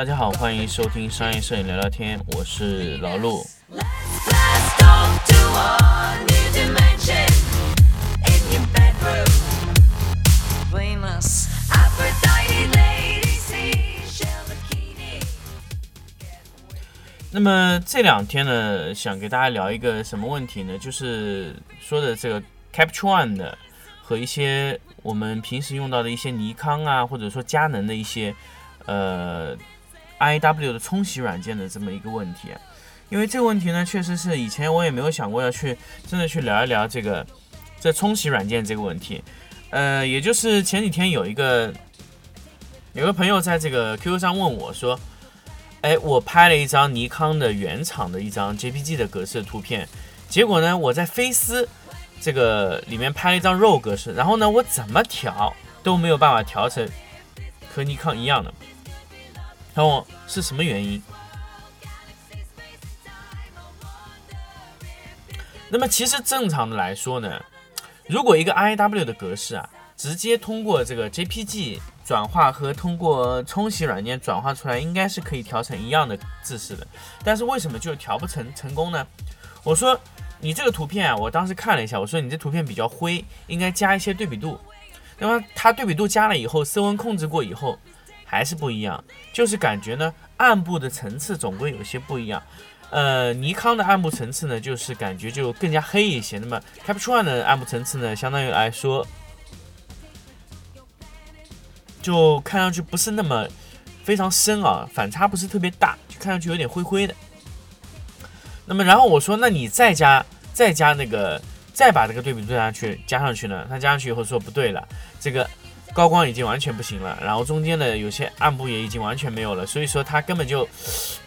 大家好，欢迎收听商业摄影聊聊天，我是老陆。Venus, 那么这两天呢，想给大家聊一个什么问题呢？就是说的这个 Capture One 的和一些我们平时用到的一些尼康啊，或者说佳能的一些呃 IW 的冲洗软件的这么一个问题。因为这个问题呢，确实是以前我也没有想过要去真的去聊一聊这个这冲洗软件这个问题。呃，也就是前几天有一个有个朋友在这个 QQ 上问我说。哎，我拍了一张尼康的原厂的一张 JPG 的格式图片，结果呢，我在飞思这个里面拍了一张 RAW 格式，然后呢，我怎么调都没有办法调成和尼康一样的。然后是什么原因？那么其实正常的来说呢，如果一个 IW 的格式啊，直接通过这个 JPG 转化和通过冲洗软件转化出来，应该是可以调成一样的字式的。但是为什么就调不成成功呢？我说你这个图片啊，我当时看了一下，我说你这图片比较灰，应该加一些对比度。那么它对比度加了以后，色温控制过以后，还是不一样，就是感觉呢暗部的层次总归有些不一样。呃，尼康的暗部层次呢，就是感觉就更加黑一些。那么 Capture One 的暗部层次呢，相当于来说。就看上去不是那么非常深啊，反差不是特别大，就看上去有点灰灰的。那么然后我说，那你再加再加那个，再把这个对比度上去加上去呢？他加上去以后说不对了，这个高光已经完全不行了，然后中间的有些暗部也已经完全没有了，所以说它根本就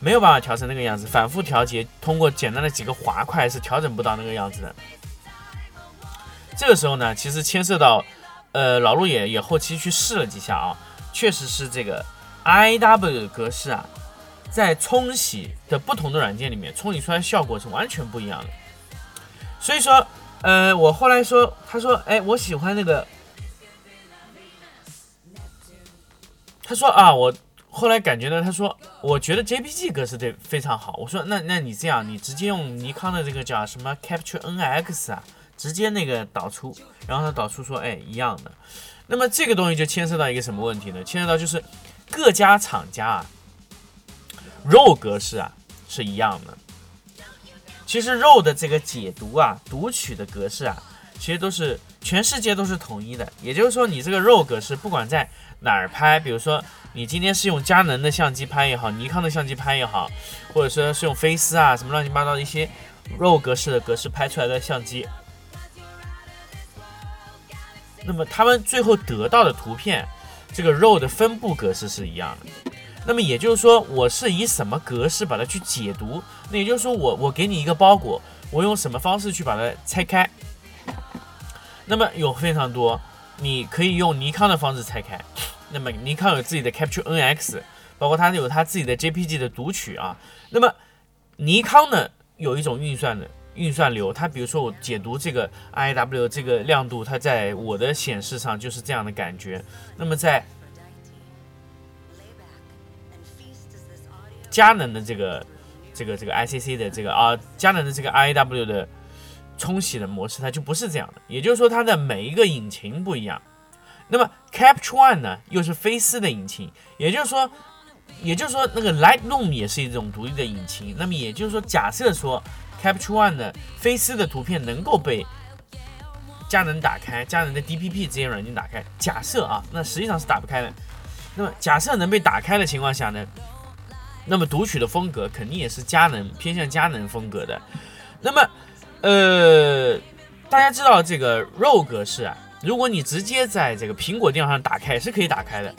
没有办法调成那个样子，反复调节，通过简单的几个滑块是调整不到那个样子的。这个时候呢，其实牵涉到。呃，老陆也也后期去试了几下啊，确实是这个 IW 格式啊，在冲洗的不同的软件里面，冲洗出来效果是完全不一样的。所以说，呃，我后来说，他说，哎，我喜欢那个，他说啊，我后来感觉呢，他说，我觉得 JPG 格式对非常好。我说，那那你这样，你直接用尼康的这个叫什么 Capture NX 啊，直接那个导出。然后他导出说，哎，一样的。那么这个东西就牵涉到一个什么问题呢？牵涉到就是各家厂家啊，RAW 格式啊是一样的。其实 RAW 的这个解读啊、读取的格式啊，其实都是全世界都是统一的。也就是说，你这个 RAW 格式不管在哪儿拍，比如说你今天是用佳能的相机拍也好，尼康的相机拍也好，或者说是用飞思啊什么乱七八糟的一些 RAW 格式的格式拍出来的相机。那么他们最后得到的图片，这个 RAW 的分布格式是一样的。那么也就是说，我是以什么格式把它去解读？那也就是说，我我给你一个包裹，我用什么方式去把它拆开？那么有非常多，你可以用尼康的方式拆开。那么尼康有自己的 Capture NX，包括它有它自己的 JPG 的读取啊。那么尼康呢，有一种运算的。运算流，它比如说我解读这个 IW 这个亮度，它在我的显示上就是这样的感觉。那么在佳能的这个这个这个 ICC 的这个啊，佳能的这个 IW 的冲洗的模式，它就不是这样的。也就是说，它的每一个引擎不一样。那么 Capture One 呢，又是飞思的引擎，也就是说，也就是说那个 Lightroom 也是一种独立的引擎。那么也就是说，假设说。Capture One 的飞思的图片能够被佳能打开，佳能的 DPP 这些软件打开。假设啊，那实际上是打不开的。那么假设能被打开的情况下呢，那么读取的风格肯定也是佳能偏向佳能风格的。那么，呃，大家知道这个 RAW 格式啊，如果你直接在这个苹果电脑上打开是可以打开的。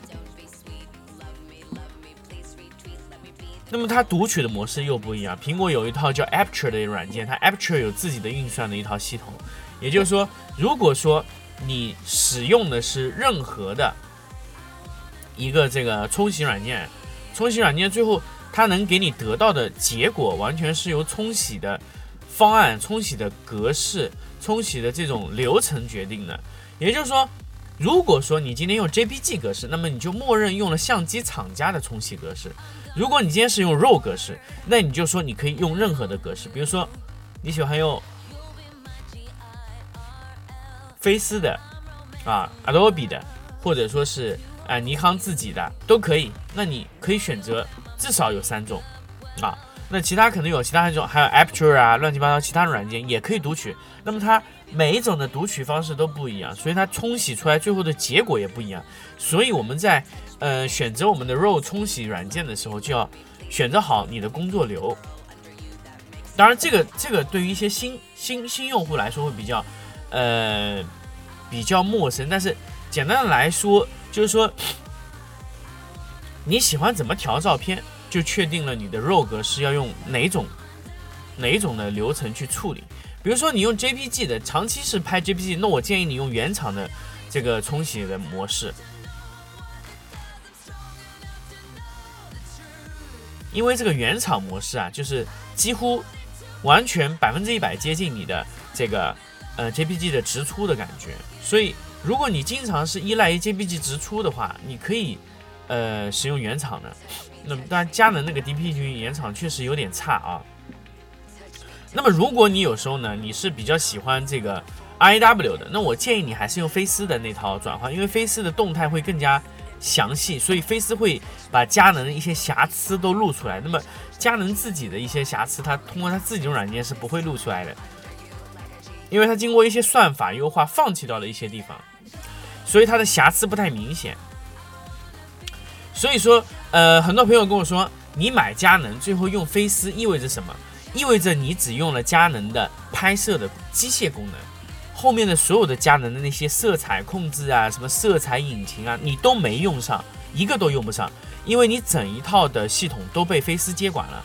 那么它读取的模式又不一样。苹果有一套叫 Aperture 的软件，它 Aperture 有自己的运算的一套系统。也就是说，如果说你使用的是任何的一个这个冲洗软件，冲洗软件最后它能给你得到的结果，完全是由冲洗的方案、冲洗的格式、冲洗的这种流程决定的。也就是说，如果说你今天用 JPG 格式，那么你就默认用了相机厂家的冲洗格式。如果你今天是用 RAW 格式，那你就说你可以用任何的格式，比如说你喜欢用飞思的啊，Adobe 的，或者说是啊、尼康自己的都可以。那你可以选择至少有三种啊。那其他可能有其他一种，还有 Aperture 啊，乱七八糟其他的软件也可以读取。那么它每一种的读取方式都不一样，所以它冲洗出来最后的结果也不一样。所以我们在呃选择我们的 RAW 冲洗软件的时候，就要选择好你的工作流。当然，这个这个对于一些新新新用户来说会比较呃比较陌生，但是简单的来说，就是说你喜欢怎么调照片，就确定了你的 RAW 格式要用哪种哪种的流程去处理。比如说你用 JPG 的，长期是拍 JPG，那我建议你用原厂的这个冲洗的模式，因为这个原厂模式啊，就是几乎完全百分之一百接近你的这个呃 JPG 的直出的感觉。所以如果你经常是依赖于 JPG 直出的话，你可以呃使用原厂的。那么当然，佳能那个 DP 群原厂确实有点差啊。那么如果你有时候呢，你是比较喜欢这个 I W 的，那我建议你还是用飞思的那套转换，因为飞思的动态会更加详细，所以飞思会把佳能的一些瑕疵都露出来。那么佳能自己的一些瑕疵，它通过它自己的软件是不会露出来的，因为它经过一些算法优化，放弃掉了一些地方，所以它的瑕疵不太明显。所以说，呃，很多朋友跟我说，你买佳能最后用飞思意味着什么？意味着你只用了佳能的拍摄的机械功能，后面的所有的佳能的那些色彩控制啊，什么色彩引擎啊，你都没用上，一个都用不上，因为你整一套的系统都被飞思接管了。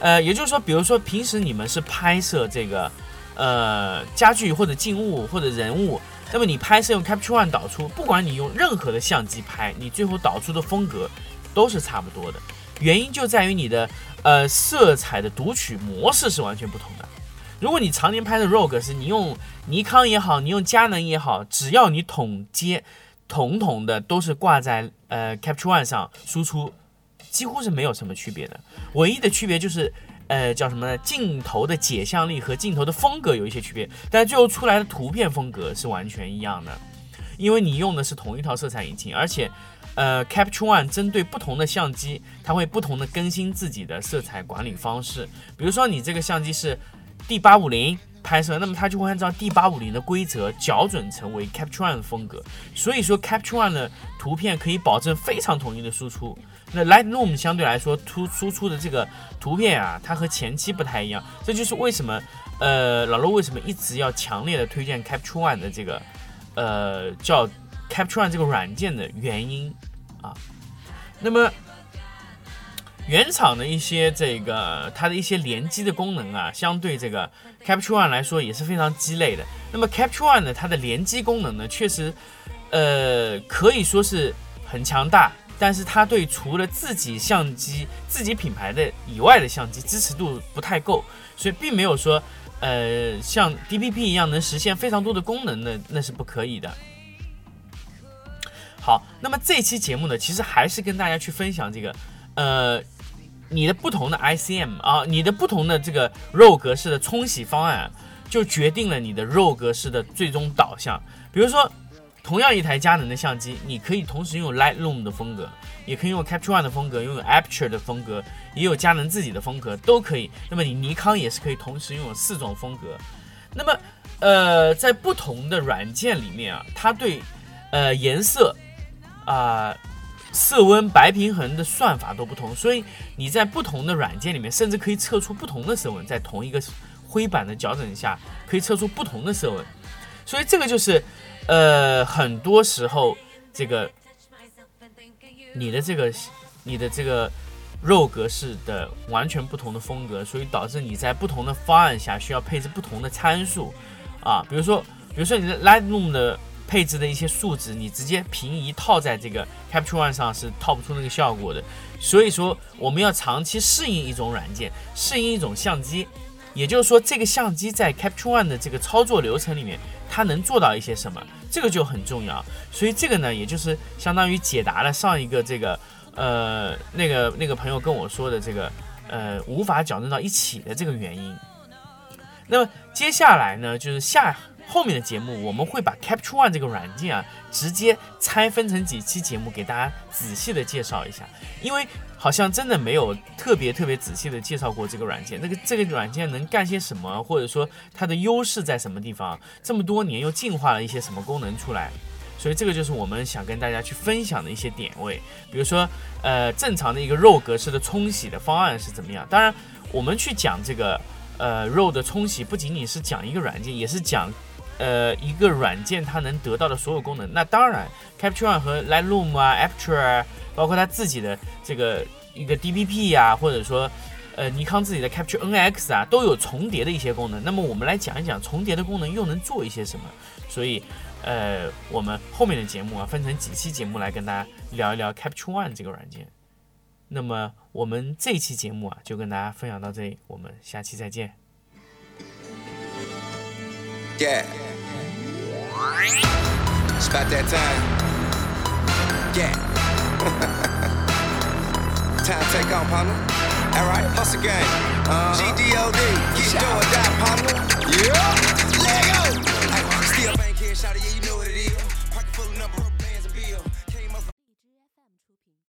呃，也就是说，比如说平时你们是拍摄这个呃家具或者静物或者人物，那么你拍摄用 Capture One 导出，不管你用任何的相机拍，你最后导出的风格都是差不多的。原因就在于你的呃色彩的读取模式是完全不同的。如果你常年拍的 RAW 是，你用尼康也好，你用佳能也好，只要你统接统统的都是挂在呃 Capture One 上输出，几乎是没有什么区别的。唯一的区别就是呃叫什么呢？镜头的解像力和镜头的风格有一些区别，但最后出来的图片风格是完全一样的，因为你用的是同一套色彩引擎，而且。呃，Capture One 针对不同的相机，它会不同的更新自己的色彩管理方式。比如说，你这个相机是 D 八五零拍摄，那么它就会按照 D 八五零的规则校准成为 Capture One 的风格。所以说，Capture One 的图片可以保证非常统一的输出。那 Lightroom 相对来说突输出的这个图片啊，它和前期不太一样。这就是为什么呃老罗为什么一直要强烈的推荐 Capture One 的这个呃叫 Capture One 这个软件的原因啊。那么原厂的一些这个它的一些联机的功能啊，相对这个 Capture One 来说也是非常鸡肋的。那么 Capture One 呢，它的联机功能呢，确实呃可以说是很强大，但是它对除了自己相机、自己品牌的以外的相机支持度不太够，所以并没有说呃像 DPP 一样能实现非常多的功能的，那是不可以的。好，那么这期节目呢，其实还是跟大家去分享这个，呃，你的不同的 ICM 啊，你的不同的这个 RAW 格式的冲洗方案，就决定了你的 RAW 格式的最终导向。比如说，同样一台佳能的相机，你可以同时拥有 Lightroom 的风格，也可以用 Capture One 的风格，拥有 Aperture 的风格，也有佳能自己的风格，都可以。那么你尼康也是可以同时拥有四种风格。那么，呃，在不同的软件里面啊，它对呃颜色啊、色温、白平衡的算法都不同，所以你在不同的软件里面，甚至可以测出不同的色温，在同一个灰板的校准下，可以测出不同的色温。所以这个就是，呃，很多时候这个你的这个你的这个肉格式的完全不同的风格，所以导致你在不同的方案下需要配置不同的参数啊，比如说，比如说你的 Lightroom 的配置的一些数值，你直接平移套在这个 Capture One 上是套不出那个效果的。所以说，我们要长期适应一种软件，适应一种相机，也就是说，这个相机在 Capture One 的这个操作流程里面，它能做到一些什么？这个就很重要。所以这个呢，也就是相当于解答了上一个这个呃那个那个朋友跟我说的这个呃无法矫正到一起的这个原因。那么接下来呢，就是下后面的节目，我们会把 Capture One 这个软件啊，直接拆分成几期节目给大家仔细的介绍一下，因为好像真的没有特别特别仔细的介绍过这个软件，那个这个软件能干些什么，或者说它的优势在什么地方，这么多年又进化了一些什么功能出来，所以这个就是我们想跟大家去分享的一些点位，比如说呃正常的一个 RAW 格式的冲洗的方案是怎么样，当然我们去讲这个。呃，RAW 的冲洗不仅仅是讲一个软件，也是讲，呃，一个软件它能得到的所有功能。那当然，Capture One 和 Lightroom 啊，Aperture 啊，包括它自己的这个一个 DPP 呀、或者说，呃，尼康自己的 Capture NX 啊，都有重叠的一些功能。那么我们来讲一讲重叠的功能又能做一些什么。所以，呃，我们后面的节目啊，分成几期节目来跟大家聊一聊 Capture One 这个软件。那么我们这期节目啊，就跟大家分享到这里，我们下期再见。It's about that time. Yeah. time to take on, partner. All right, hustle game. GDOD, get do or die, partner. Yeah. Lego. Hey, still bank here, shout yeah, you